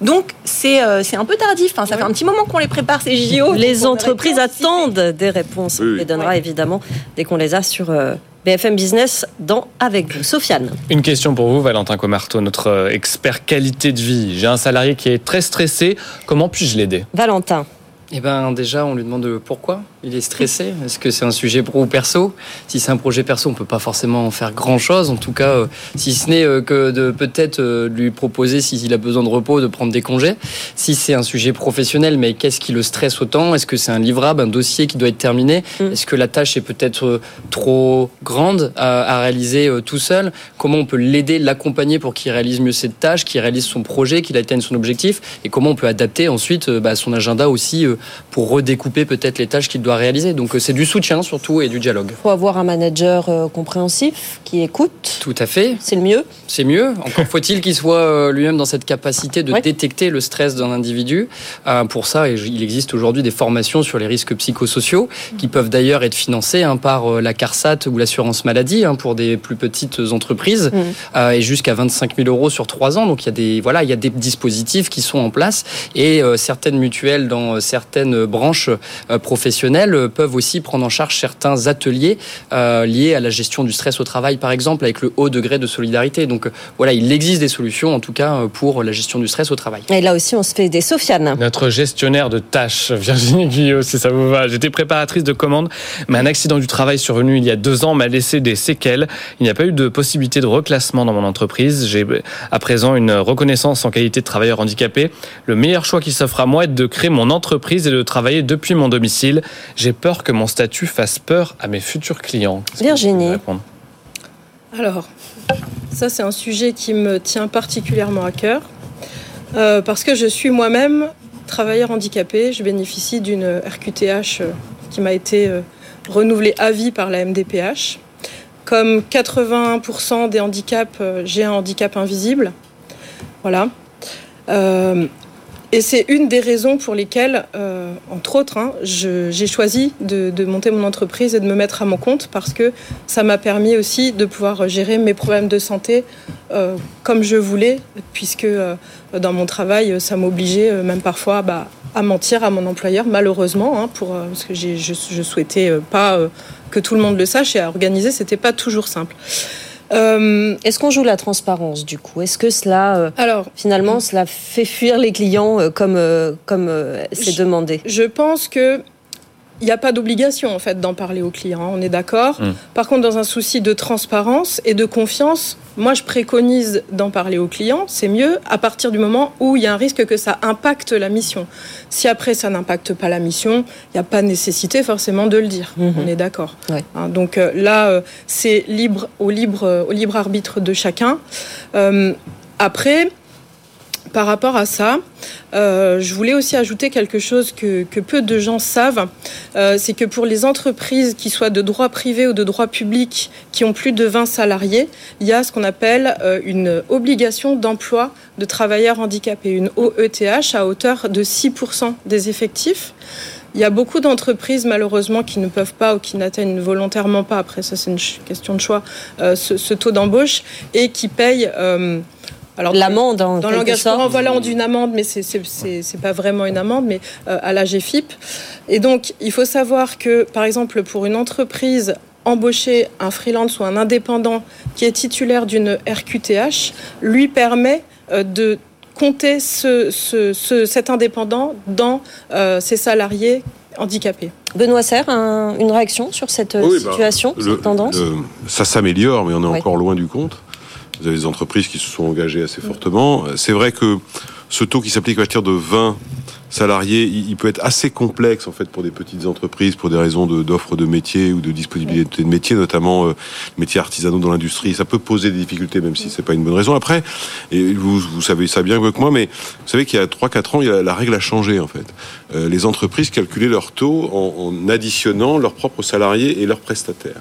Donc c'est euh, c'est un peu tardif. Enfin, ça fait un petit moment qu'on les prépare ces JO. Les entreprises attendent des réponses. On oui. les donnera Ouais. évidemment dès qu'on les a sur euh, BFM Business dans Avec vous. Sofiane. Une question pour vous, Valentin Comarteau, notre euh, expert qualité de vie. J'ai un salarié qui est très stressé. Comment puis-je l'aider? Valentin. Eh ben déjà, on lui demande pourquoi il est stressé? Est-ce que c'est un sujet pro ou perso? Si c'est un projet perso, on peut pas forcément en faire grand-chose. En tout cas, euh, si ce n'est euh, que de peut-être euh, lui proposer, s'il a besoin de repos, de prendre des congés. Si c'est un sujet professionnel, mais qu'est-ce qui le stresse autant? Est-ce que c'est un livrable, un dossier qui doit être terminé? Mm. Est-ce que la tâche est peut-être euh, trop grande à, à réaliser euh, tout seul? Comment on peut l'aider, l'accompagner pour qu'il réalise mieux cette tâche, qu'il réalise son projet, qu'il atteigne son objectif? Et comment on peut adapter ensuite euh, bah, son agenda aussi euh, pour redécouper peut-être les tâches qu'il doit réaliser. Donc euh, c'est du soutien surtout et du dialogue. Il faut avoir un manager euh, compréhensif qui écoute. Tout à fait, C'est le mieux. c'est mieux. Encore faut-il qu'il soit euh, lui-même dans cette capacité de Ouais. détecter le stress d'un individu. Euh, pour ça, il existe aujourd'hui des formations sur les risques psychosociaux qui peuvent d'ailleurs être financées hein, par la CARSAT ou l'assurance maladie hein, pour des plus petites entreprises euh, et jusqu'à 25 000 euros sur trois ans. Donc il y a des voilà, il y a des dispositifs qui sont en place et certaines mutuelles dans euh, certaines branches euh, professionnelles euh, peuvent aussi prendre en charge certains ateliers euh, liés à la gestion du stress au travail, par exemple, avec le haut degré de solidarité. Donc voilà, il existe des solutions en tout cas pour la gestion du stress au travail. Et là aussi, on se fait des Sofiane. Notre gestionnaire de tâches, <laughs> Virginie Guyot, si ça vous va. J'étais préparatrice de commande, mais un accident du travail survenu il y a deux ans m'a laissé des séquelles. Il n'y a pas eu de possibilité de reclassement dans mon entreprise. J'ai à présent une reconnaissance en qualité de travailleur handicapé. Le meilleur choix qui s'offre à moi est de créer mon entreprise et de travailler depuis mon domicile. J'ai peur que mon statut fasse peur à mes futurs clients. Virginie. Alors, ça c'est un sujet qui me tient particulièrement à cœur euh, parce que je suis moi-même travailleur handicapé. Je bénéficie d'une RQTH euh, qui m'a été euh, renouvelée à vie par la MDPH. Comme 80% des handicaps, j'ai un handicap invisible. Voilà. Euh, Et c'est une des raisons pour lesquelles, euh, entre autres, hein, j'ai choisi de, monter mon entreprise et de me mettre à mon compte parce que ça m'a permis aussi de pouvoir gérer mes problèmes de santé euh, comme je voulais, puisque euh, dans mon travail, ça m'obligeait même parfois bah, à mentir à mon employeur, malheureusement, hein, parce que je, je souhaitais pas que tout le monde le sache et à organiser, c'était pas toujours simple. Euh, Est-ce qu'on joue la transparence du coup? Est-ce que cela, euh, alors, finalement, cela fait fuir les clients euh, comme comme c'est demandé? Je pense que il n'y a pas d'obligation en fait d'en parler aux clients, hein, on est d'accord. Mm. Par contre, dans un souci de transparence et de confiance, moi je préconise d'en parler aux clients. C'est mieux à partir du moment où il y a un risque que ça impacte la mission. Si après ça n'impacte pas la mission, il n'y a pas nécessité forcément de le dire. Mhm. On est d'accord. Ouais. Hein, donc euh, là, euh, c'est libre au libre euh, au libre arbitre de chacun. Euh, après. Par rapport à ça, euh, je voulais aussi ajouter quelque chose que, peu de gens savent, euh, c'est que pour les entreprises qui soient de droit privé ou de droit public, qui ont plus de 20 salariés, il y a ce qu'on appelle euh, une obligation d'emploi de travailleurs handicapés, une OETH à hauteur de 6% des effectifs. Il y a beaucoup d'entreprises malheureusement qui ne peuvent pas ou qui n'atteignent volontairement pas, après ça c'est une question de choix, ce, ce taux d'embauche et qui payent... alors, L'amende, en dans langage sorte. courant, voilà, on dit une amende, mais c'est c'est- c'est c'est pas vraiment une amende, mais euh, à la GFIP. Et donc, il faut savoir que, par exemple, pour une entreprise embaucher un freelance ou un indépendant qui est titulaire d'une RQTH lui permet euh, de compter ce, ce- ce- cet indépendant dans euh, ses salariés handicapés. Benoît Serre, un- une réaction sur cette bah, situation, le- cette tendance? le- ça s'améliore, mais on est Ouais. encore loin du compte. Vous avez des entreprises qui se sont engagées assez fortement. C'est vrai que ce taux qui s'applique à partir de 20 salariés, il, peut être assez complexe en fait pour des petites entreprises, pour des raisons de- d'offres de, métiers ou de disponibilité de métiers, notamment euh, métiers artisanaux dans l'industrie. Ça peut poser des difficultés, même si c'est pas une bonne raison. Après, et vous, savez ça bien mieux que moi, mais vous savez qu'il y a 3-4 ans, la règle a changé en fait. Euh, les entreprises calculaient leur taux en, en additionnant leurs propres salariés et leurs prestataires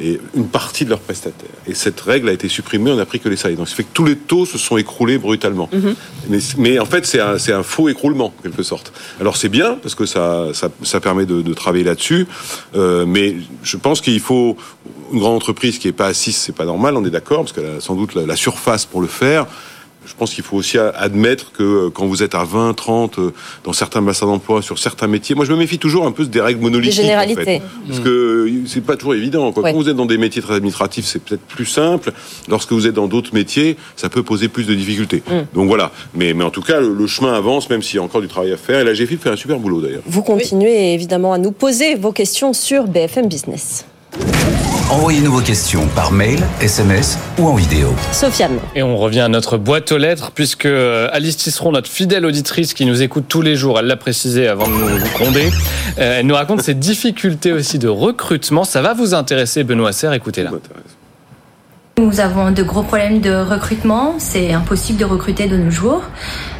et une partie de leurs prestataires. Et cette règle a été supprimée, on n'a pris que les salariés. Donc, ça fait que tous les taux se sont écroulés brutalement. mais, mais en fait, c'est un, faux écroulement, en quelque sorte. Alors, c'est bien, parce que ça, ça, ça permet de, de travailler là-dessus. Euh, mais je pense qu'il faut une grande entreprise qui est pas à 6, c'est pas normal, on est d'accord, parce qu'elle a sans doute la, la surface pour le faire. Je pense qu'il faut aussi admettre que euh, quand vous êtes à 20, 30, euh, dans certains bassins d'emploi, sur certains métiers, moi je me méfie toujours un peu des règles monolithiques. Des en généralités. Parce que euh, c'est pas toujours évident. Quoi. Ouais. Quand vous êtes dans des métiers très administratifs, c'est peut-être plus simple. Lorsque vous êtes dans d'autres métiers, ça peut poser plus de difficultés. Mm. Donc voilà. Mais, mais en tout cas, le, le chemin avance, même s'il y a encore du travail à faire. Et la GFIP fait un super boulot d'ailleurs. Vous continuez évidemment à nous poser vos questions sur BFM Business. Envoyez-nous vos questions par mail, SMS ou en vidéo. Sofiane. Et on revient à notre boîte aux lettres, puisque euh, Alice Tisseron, notre fidèle auditrice qui nous écoute tous les jours, elle l'a précisé avant de nous gronder, euh, elle nous raconte ses difficultés aussi de recrutement. Ça va vous intéresser, Benoît Serre, écoutez-la. Nous avons de gros problèmes de recrutement. C'est impossible de recruter de nos jours.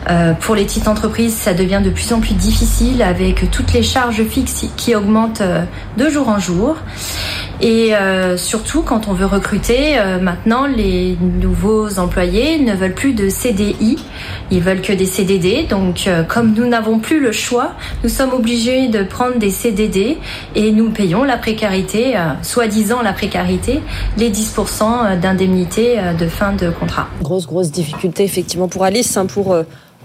Euh, pour les petites entreprises, ça devient de plus en plus difficile avec toutes les charges fixes qui augmentent euh, de jour en jour. Et euh, surtout, quand on veut recruter, euh, maintenant, les nouveaux employés ne veulent plus de CDI, ils veulent que des CDD. Donc, euh, comme nous n'avons plus le choix, nous sommes obligés de prendre des CDD et nous payons la précarité, euh, soi-disant la précarité, les 10% d'indemnité de fin de contrat. Grosse, grosse difficulté effectivement pour Alice, hein, pour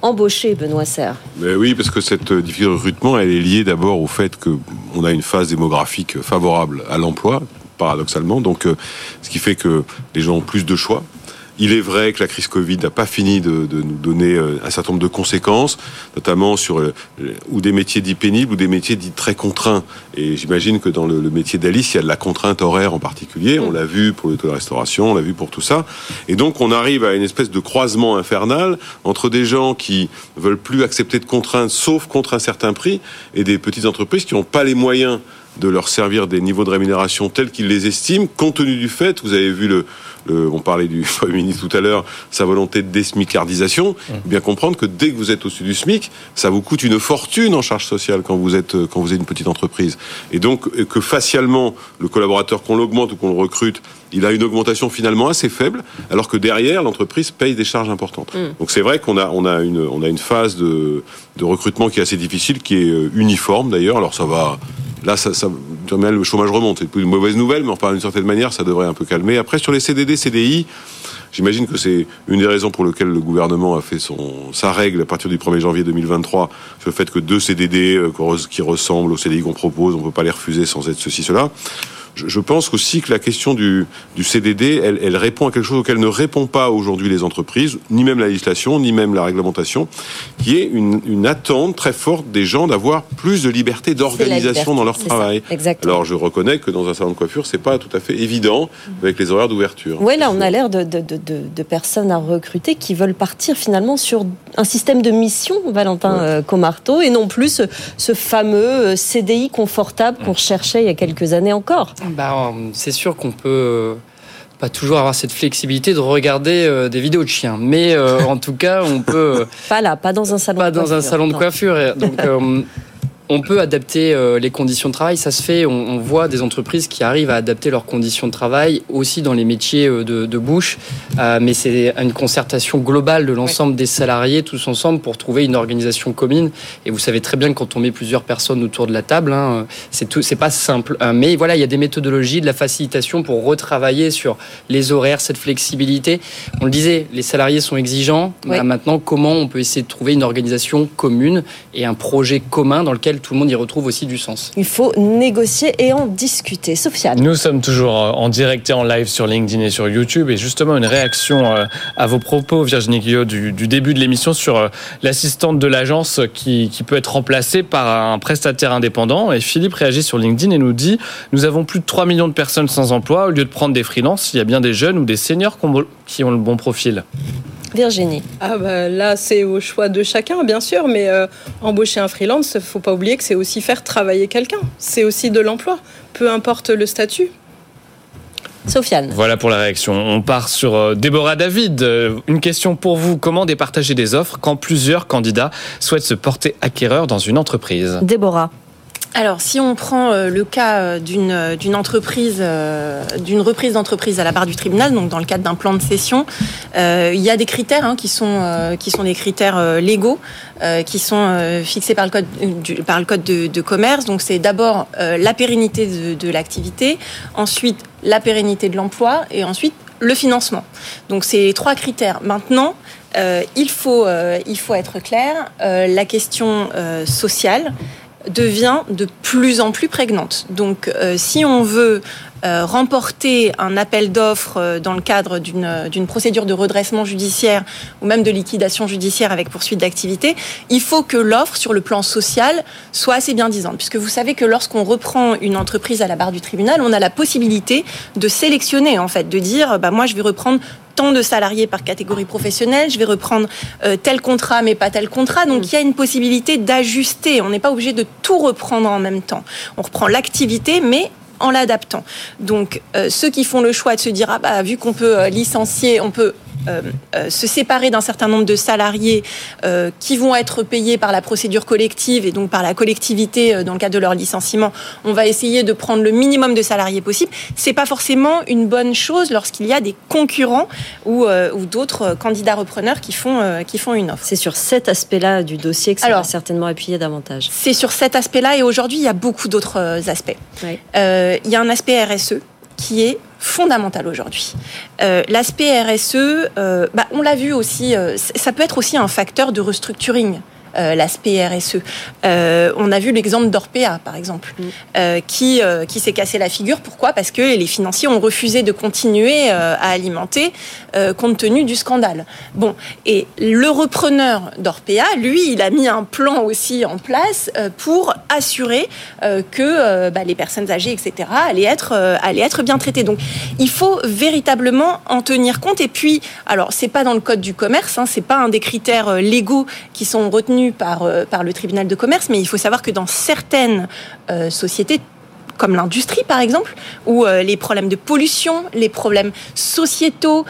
euh, embaucher Benoît Serre. Mais oui, parce que cette euh, difficulté de recrutement, elle est liée d'abord au fait que on a une phase démographique favorable à l'emploi, paradoxalement. Donc, euh, ce qui fait que les gens ont plus de choix. Il est vrai que la crise Covid n'a pas fini de, de nous donner euh, un certain nombre de conséquences, notamment sur euh, ou des métiers dits pénibles ou des métiers dits très contraints. Et j'imagine que dans le, le métier d'Alice, il y a de la contrainte horaire en particulier. On l'a vu pour le taux de restauration, on l'a vu pour tout ça. Et donc, on arrive à une espèce de croisement infernal entre des gens qui veulent plus accepter de contraintes, sauf contre un certain prix, et des petites entreprises qui n'ont pas les moyens de leur servir des niveaux de rémunération tels qu'ils les estiment, compte tenu du fait, vous avez vu le, on parlait du <laughs> Premier ministre tout à l'heure, sa volonté de désmicardisation, mmh. bien comprendre que dès que vous êtes au-dessus du SMIC, ça vous coûte une fortune en charge sociale quand vous êtes quand vous êtes une petite entreprise. Et donc que facialement le collaborateur qu'on l'augmente ou qu'on le recrute, il a une augmentation finalement assez faible, alors que derrière l'entreprise paye des charges importantes. Mmh. Donc c'est vrai qu'on a on a une on a une phase de de recrutement qui est assez difficile, qui est euh, uniforme d'ailleurs. Alors ça va Là, ça, ça, le chômage remonte. C'est une mauvaise nouvelle, mais enfin, d'une certaine manière, ça devrait un peu calmer. Après, sur les CDD, CDI, j'imagine que c'est une des raisons pour lesquelles le gouvernement a fait son, sa règle à partir du 1er janvier 2023, sur le fait que deux CDD euh, qui ressemblent aux CDI qu'on propose, on ne peut pas les refuser sans être ceci, cela je pense aussi que la question du, du CDD, elle, elle, répond à quelque chose auquel ne répond pas aujourd'hui les entreprises, ni même la législation, ni même la réglementation, qui est une, une attente très forte des gens d'avoir plus de liberté d'organisation dans leur travail. Alors je reconnais que dans un salon de coiffure, c'est pas tout à fait évident avec les horaires d'ouverture. Oui, là on a l'air de, de, de, de, personnes à recruter qui veulent partir finalement sur un système de mission, Valentin euh, Comarteau, et non plus ce, fameux euh, CDI confortable qu'on cherchait il y a quelques années encore. Bah, c'est sûr qu'on peut euh, pas toujours avoir cette flexibilité de regarder des vidéos de chiens, mais en tout cas, on peut pas là, pas dans un salon. Pas de dans un salon de coiffure. Donc <laughs> on peut adapter euh, les conditions de travail, ça se fait. On, voit des entreprises qui arrivent à adapter leurs conditions de travail aussi dans les métiers euh, de, bouche, euh, mais c'est une concertation globale de l'ensemble des salariés tous ensemble pour trouver une organisation commune. Et vous savez très bien que quand on met plusieurs personnes autour de la table, hein, c'est tout, c'est pas simple. mais voilà, il y a des méthodologies, de la facilitation pour retravailler sur les horaires, cette flexibilité. On le disait, les salariés sont exigeants. Bah, maintenant, comment on peut essayer de trouver une organisation commune et un projet commun dans lequel tout le monde y retrouve aussi du sens. Il faut négocier et en discuter. Sofiane. Nous sommes toujours euh, en direct et en live sur LinkedIn et sur YouTube. Et justement, une réaction euh, à vos propos, Virginie Guillot, du, début de l'émission sur euh, l'assistante de l'agence qui, qui peut être remplacée par un prestataire indépendant. Et Philippe réagit sur LinkedIn et nous dit Nous avons plus de 3 millions de personnes sans emploi. Au lieu de prendre des freelances, il y a bien des jeunes ou des seniors qui ont le bon profil. Virginie. Ah bah là, c'est au choix de chacun, bien sûr, mais euh, embaucher un freelance, faut pas oublier que c'est aussi faire travailler quelqu'un. C'est aussi de l'emploi, peu importe le statut. Sofiane. Voilà pour la réaction. On part sur euh, Déborah David. Euh, une question pour vous. Comment départager des offres quand plusieurs candidats souhaitent se porter acquéreur dans une entreprise? Déborah alors, si on prend euh, le cas euh, d'une euh, d'une entreprise, d'une reprise d'entreprise à la barre du tribunal, donc dans le cadre d'un plan de cession, il y a des critères hein, qui sont qui sont des critères légaux, qui sont fixés par le code du, par le code de, commerce. Donc, c'est d'abord la pérennité de, de l'activité, ensuite la pérennité de l'emploi, et ensuite le financement. Donc, c'est trois critères. Maintenant. il, faut, il faut être clair, la question sociale, devient de plus en plus prégnante. Donc euh, si on veut euh, remporter un appel d'offres euh, dans le cadre d'une procédure de redressement judiciaire ou même de liquidation judiciaire avec poursuite d'activité, il faut que l'offre sur le plan social soit assez bien disante. Puisque vous savez que lorsqu'on reprend une entreprise à la barre du tribunal, on a la possibilité de sélectionner, en fait, de dire, bah, moi, je vais reprendre tant de salariés par catégorie professionnelle, je vais reprendre euh, tel contrat mais pas tel contrat. Donc mm. il y a une possibilité d'ajuster. On n'est pas obligé de tout reprendre en même temps. On reprend l'activité mais en l'adaptant. Donc euh, ceux qui font le choix de se dire ah bah vu qu'on peut euh, licencier, on peut euh, euh, se séparer d'un certain nombre de salariés euh, qui vont être payés par la procédure collective et donc par la collectivité dans le cadre de leur licenciement, on va essayer de prendre le minimum de salariés possible. C'est pas forcément une bonne chose lorsqu'il y a des concurrents ou, ou d'autres candidats repreneurs qui font, qui font une offre. C'est sur cet aspect-là du dossier que ça va certainement appuyer davantage. C'est sur cet aspect-là et aujourd'hui il y a beaucoup d'autres aspects. Il y a un aspect RSE qui est fondamental aujourd'hui. Euh, L'aspect RSE, euh, bah, on l'a vu aussi, euh, ça peut être aussi un facteur de restructuring. Euh, l'aspect RSE. Euh, on a vu l'exemple d'Orpea, par exemple, mm. euh, qui, qui s'est cassé la figure. Pourquoi? Parce que les financiers ont refusé de continuer à alimenter compte tenu du scandale. Bon, et le repreneur d'Orpea, lui, il a mis un plan aussi en place pour assurer que bah, les personnes âgées, etc., allaient être, allaient être bien traitées. Donc, il faut véritablement en tenir compte. Et puis, alors, c'est pas dans le code du commerce, hein, c'est pas un des critères légaux qui sont retenus par, euh, par le tribunal de commerce, mais il faut savoir que dans certaines euh, sociétés, comme l'industrie par exemple, où euh, les problèmes de pollution, les problèmes sociétaux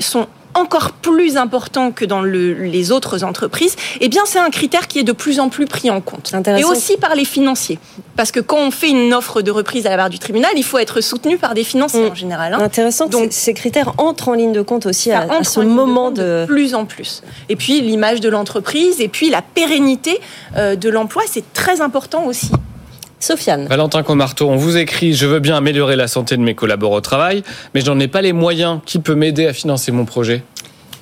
sont encore plus important que dans le, les autres entreprises, eh bien c'est un critère qui est de plus en plus pris en compte. Et aussi par les financiers. Parce que quand on fait une offre de reprise à la barre du tribunal, il faut être soutenu par des financiers Mm. en général. hein. Intéressant. Donc ces critères entrent en ligne de compte aussi à, ce en ligne de moment compte de. plus en plus. Et puis l'image de l'entreprise et puis la pérennité euh, de l'emploi, c'est très important aussi. Sofiane. Valentin Comarteau, on vous écrit Je veux bien améliorer la santé de mes collaborateurs au travail, mais je n'en ai pas les moyens. Qui peut m'aider à financer mon projet?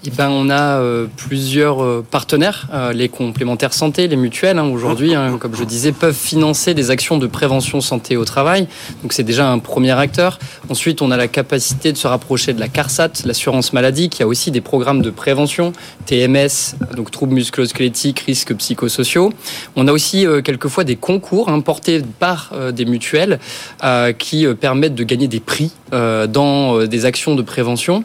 Eh ben, on a euh, plusieurs euh, partenaires, euh, les complémentaires santé, les mutuelles, hein, aujourd'hui, hein, comme je disais, peuvent financer des actions de prévention santé au travail. Donc c'est déjà un premier acteur. Ensuite, on a la capacité de se rapprocher de la CARSAT, l'assurance maladie, qui a aussi des programmes de prévention, TMS, donc troubles musculo-squelettiques, risques psychosociaux. On a aussi euh, quelquefois des concours hein, portés par euh, des mutuelles euh, qui permettent de gagner des prix dans euh, des actions de prévention.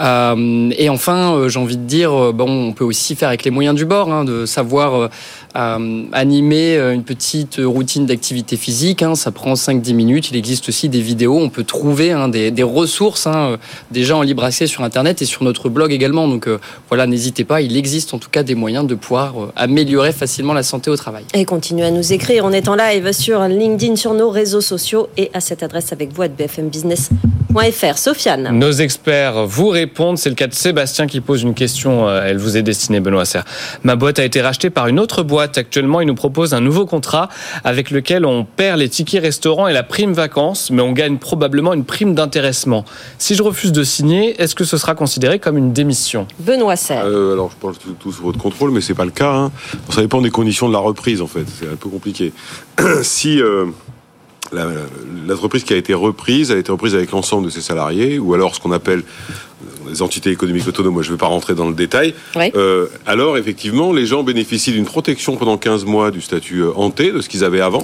Euh, et enfin, euh, j'ai envie de dire, euh, bon, on peut aussi faire avec les moyens du bord, hein, de savoir euh, euh, animer euh, une petite routine d'activité physique. hein, ça prend 5-10 minutes. Il existe aussi des vidéos. On peut trouver hein, des, des ressources hein, euh, déjà en libre accès sur Internet et sur notre blog également. Donc euh, voilà, n'hésitez pas. Il existe en tout cas des moyens de pouvoir euh, améliorer facilement la santé au travail. Et continuez à nous écrire. On est en live sur LinkedIn, sur nos réseaux sociaux et à cette adresse avec vous à bfmbusiness.fr. Sofiane. Nos experts vous répondent. C'est le cas de Sébastien qui pose une question. Elle vous est destinée, Benoît Serre. Ma boîte a été rachetée par une autre boîte. Actuellement, il nous propose un nouveau contrat avec lequel on perd les tickets restaurants et la prime vacances, mais on gagne probablement une prime d'intéressement. Si je refuse de signer, est-ce que ce sera considéré comme une démission? Benoît Serre. Euh, alors, je pense tout, tout sous votre contrôle, mais c'est pas le cas. hein. Ça dépend des conditions de la reprise, en fait. C'est un peu compliqué. <clears throat> si euh, l'entreprise qui a été reprise a été reprise avec l'ensemble de ses salariés, ou alors ce qu'on appelle euh, les entités économiques autonomes, moi je ne vais pas rentrer dans le détail, euh, alors effectivement, les gens bénéficient d'une protection pendant 15 mois du statut euh, hanté, de ce qu'ils avaient avant.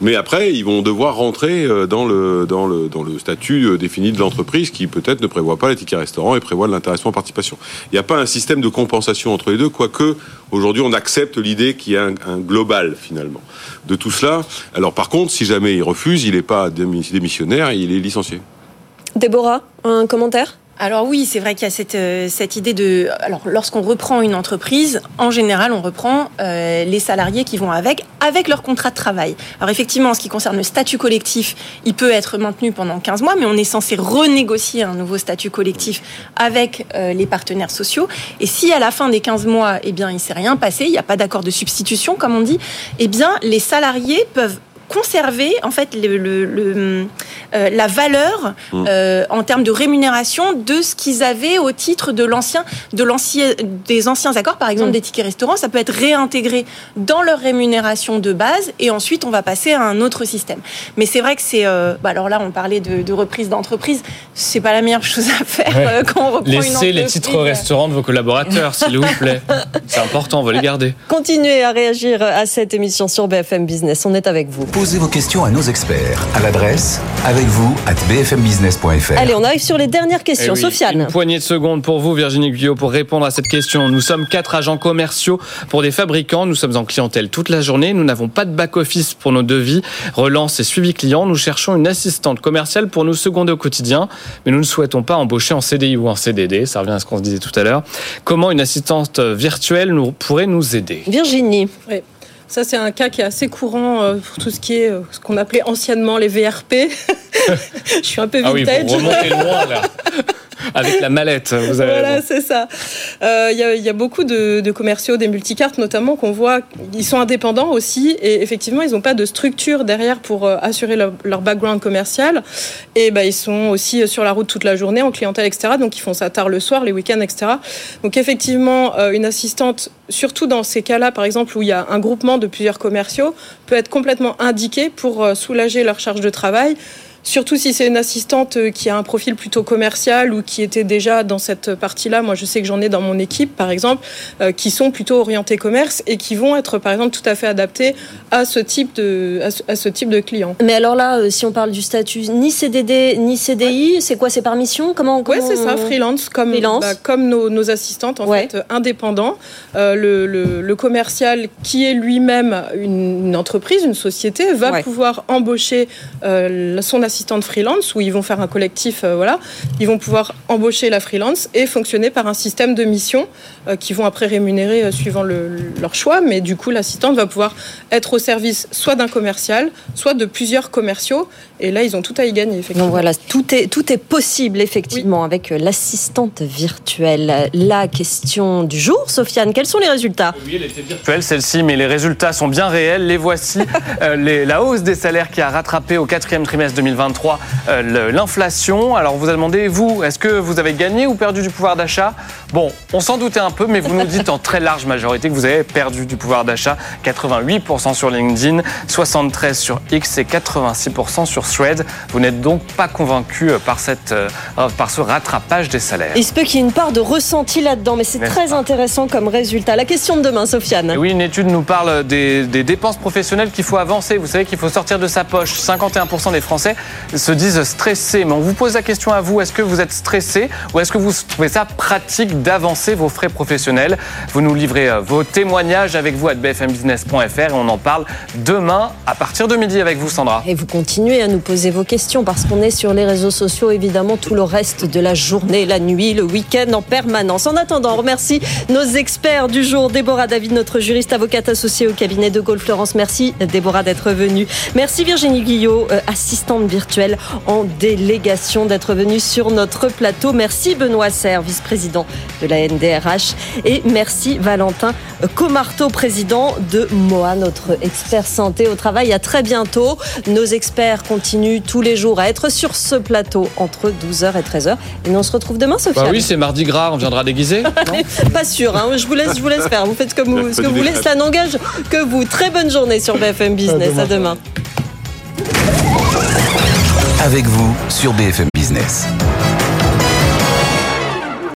Mais après, ils vont devoir rentrer euh, dans le, dans le, dans le statut euh, défini de l'entreprise qui peut-être ne prévoit pas les tickets restaurants et prévoit de l'intéressement en participation. Il n'y a pas un système de compensation entre les deux, quoique aujourd'hui on accepte l'idée qu'il y a un, un global finalement de tout cela. Alors par contre, si jamais il refuse, il n'est pas démi- démissionnaire, il est licencié. Déborah, un commentaire? Alors oui, c'est vrai qu'il y a cette, euh, cette idée de... Alors lorsqu'on reprend une entreprise, en général, on reprend euh, les salariés qui vont avec, avec leur contrat de travail. Alors effectivement, en ce qui concerne le statut collectif, il peut être maintenu pendant 15 mois, mais on est censé renégocier un nouveau statut collectif avec euh, les partenaires sociaux. Et si à la fin des 15 mois, eh bien, il ne s'est rien passé, il n'y a pas d'accord de substitution, comme on dit, eh bien, les salariés peuvent conserver en fait le, le- le, euh, la valeur Mm. euh, en termes de rémunération de ce qu'ils avaient au titre de l'ancien de l'ancien des anciens accords par exemple Mm. des tickets restaurants ça peut être réintégré dans leur rémunération de base et ensuite on va passer à un autre système mais c'est vrai que c'est euh, bah alors là on parlait de, de reprise d'entreprise c'est pas la meilleure chose à faire Ouais. euh, quand on reprend une Laissez les titres restaurants de vos collaborateurs, s'il vous plaît. <laughs> C'est important, on va les garder. Continuez à réagir à cette émission sur BFM Business. On est avec vous. Posez vos questions à nos experts à l'adresse avec vous at bfmbusiness.fr. Allez, on arrive sur les dernières questions. Eh oui, Sofiane. Une poignée de secondes pour vous, Virginie Guyot, pour répondre à cette question. Nous sommes quatre agents commerciaux pour des fabricants. Nous sommes en clientèle toute la journée. Nous n'avons pas de back-office pour nos devis, relance et suivi client. Nous cherchons une assistante commerciale pour nous seconder au quotidien, mais nous ne souhaitons pas embaucher en CDI ou en CDD. Ça revient à ce qu'on se disait tout à l'heure. Comment une assistante virtuelle nous, pourrait nous aider? Virginie. Oui. Ça, c'est un cas qui est assez courant euh, pour tout ce qui est euh, ce qu'on appelait anciennement les VRP. <laughs> Je suis un peu Ah oui, vintage. vous remontez loin là. <laughs> Avec la mallette, vous avez Voilà, c'est ça. Euh, Il y, a, il y a beaucoup de, de commerciaux, des multicartes notamment, qu'on voit, ils sont indépendants aussi, et effectivement, ils n'ont pas de structure derrière pour euh, assurer leur, leur background commercial. Et ben, ils sont aussi sur la route toute la journée, en clientèle, etc. Donc, ils font ça tard le soir, les week-ends, etc. Donc, effectivement, euh, une assistante, surtout dans ces cas-là, par exemple, où il y a un groupement de plusieurs commerciaux, peut être complètement indiquée pour euh, soulager leur charge de travail Surtout si c'est une assistante euh, qui a un profil plutôt commercial ou qui était déjà dans cette partie-là. Moi, je sais que j'en ai dans mon équipe, par exemple, euh, qui sont plutôt orientés commerce et qui vont être, par exemple, tout à fait adaptés à ce type de, à ce, type de client. Mais alors là, euh, si on parle du statut ni CDD ni CDI, c'est quoi? C'est par mission? Comment, Oui, c'est ça, freelance, comme, Freelance. bah, comme nos, nos assistantes, en Ouais. fait, indépendants. Euh, le, le- le commercial, qui est lui-même une, une entreprise, une société, va Ouais. pouvoir embaucher euh, son assistante freelance, où ils vont faire un collectif, euh, voilà. Ils vont pouvoir embaucher la freelance et fonctionner par un système de mission euh, qui vont après rémunérer euh, suivant le- leur choix. Mais du coup, l'assistante va pouvoir être au service soit d'un commercial, soit de plusieurs commerciaux. Et là, ils ont tout à y gagner, effectivement. Donc voilà, tout est, tout est possible effectivement avec l'assistante virtuelle. La question du jour, Sofiane, quels sont les résultats? Oui, elle était virtuelle celle-ci, mais les résultats sont bien réels. Les voici. <laughs> Euh, les- la hausse des salaires qui a rattrapé au quatrième trimestre 2023 euh, l'inflation. Alors vous a demandé, vous, est-ce que vous avez gagné ou perdu du pouvoir d'achat? Bon, on s'en doutait un peu, mais vous nous dites en très large majorité que vous avez perdu du pouvoir d'achat. 88% sur LinkedIn, 73% sur X et 86% sur Thread. Vous n'êtes donc pas convaincu euh, par, cette, euh, par ce rattrapage des salaires. Il se peut qu'il y ait une part de ressenti là-dedans, mais c'est très pas? intéressant comme résultat. La question de demain, Sofiane. Et oui, une étude nous parle des, des dépenses professionnelles qu'il faut avancer. Vous savez qu'il faut sortir de sa poche. 51% des Français se disent stressés. Mais on vous pose la question à vous. Est-ce que vous êtes stressé ou est-ce que vous trouvez ça pratique d'avancer vos frais professionnels? Vous nous livrez euh, vos témoignages avec vous à bfmbusiness.fr et on en parle demain à partir de midi avec vous, Sandra. Et vous continuez à nous poser vos questions parce qu'on est sur les réseaux sociaux, évidemment, tout le reste de la journée, la nuit, le week-end en permanence. En attendant, on remercie nos experts du jour. Déborah David, notre juriste avocate associée au cabinet de Gaulle Florence. Merci, Déborah, d'être venue. Merci, Virginie Guillot, euh, assistante virtuelle en délégation, d'être venue sur notre plateau. Merci, Benoît Serre, vice-président de la NDRH. Et merci, Valentin Comarteau, président de MOA, notre expert santé au travail. À très bientôt. Nos experts continuent tous les jours à être sur ce plateau entre 12h et 13h. Et nous, on se retrouve demain, Sophia. Bah oui, c'est mardi gras, on viendra déguisé. <laughs> Pas sûr, hein. je, vous laisse, je vous laisse faire. Vous faites comme vous, ce que vous voulez. Ça n'engage que vous. Très bonne journée sur BFM Business. À demain. Avec vous sur BFM Business.